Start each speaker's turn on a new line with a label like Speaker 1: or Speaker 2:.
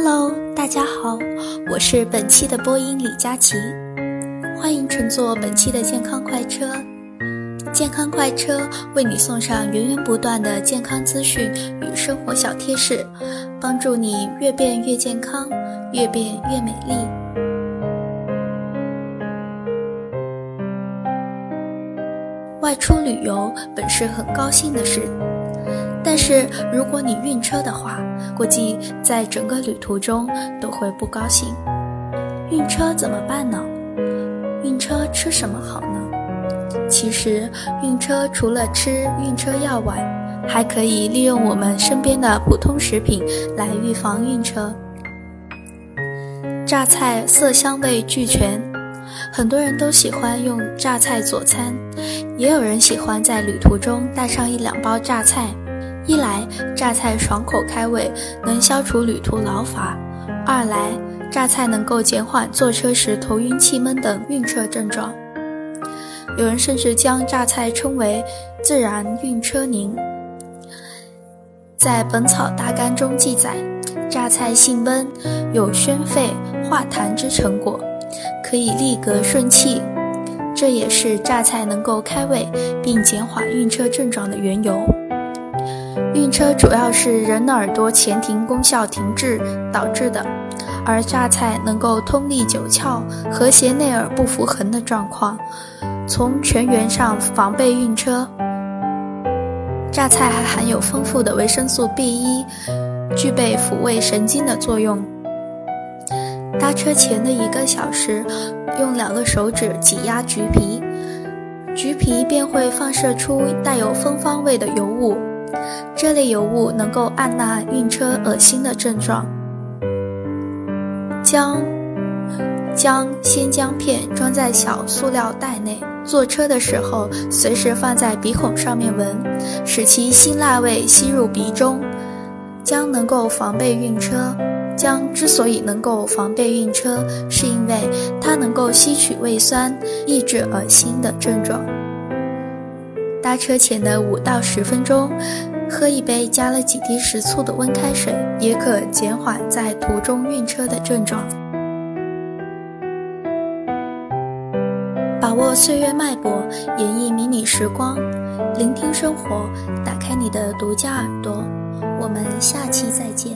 Speaker 1: Hello，大家好，我是本期的播音李佳琦，欢迎乘坐本期的健康快车。健康快车为你送上源源不断的健康资讯与生活小贴士，帮助你越变越健康，越变越美丽。外出旅游本是很高兴的事。是如果你晕车的话，估计在整个旅途中都会不高兴。晕车怎么办呢？晕车吃什么好呢？其实晕车除了吃晕车药外，还可以利用我们身边的普通食品来预防晕车。榨菜色香味俱全，很多人都喜欢用榨菜佐餐，也有人喜欢在旅途中带上一两包榨菜。一来榨菜爽口开胃，能消除旅途劳乏；二来榨菜能够减缓坐车时头晕、气闷等晕车症状。有人甚至将榨菜称为“自然晕车宁”。在《本草大纲》中记载，榨菜性温，有宣肺化痰之成果，可以利膈顺气，这也是榨菜能够开胃并减缓晕车症状的缘由。晕车主要是人的耳朵前庭功效停滞导致的，而榨菜能够通利九窍，和谐内耳不服衡的状况，从全源上防备晕车。榨菜还含有丰富的维生素 B1，具备抚慰神经的作用。搭车前的一个小时，用两个手指挤压橘皮，橘皮便会放射出带有芬芳味的油雾。这类油物能够按捺晕车、恶心的症状。姜，将鲜姜片装在小塑料袋内，坐车的时候随时放在鼻孔上面闻，使其辛辣味吸入鼻中。姜能够防备晕车。姜之所以能够防备晕车，是因为它能够吸取胃酸，抑制恶心的症状。搭车前的五到十分钟，喝一杯加了几滴食醋的温开水，也可减缓在途中晕车的症状。把握岁月脉搏，演绎迷你时光，聆听生活，打开你的独家耳朵。我们下期再见。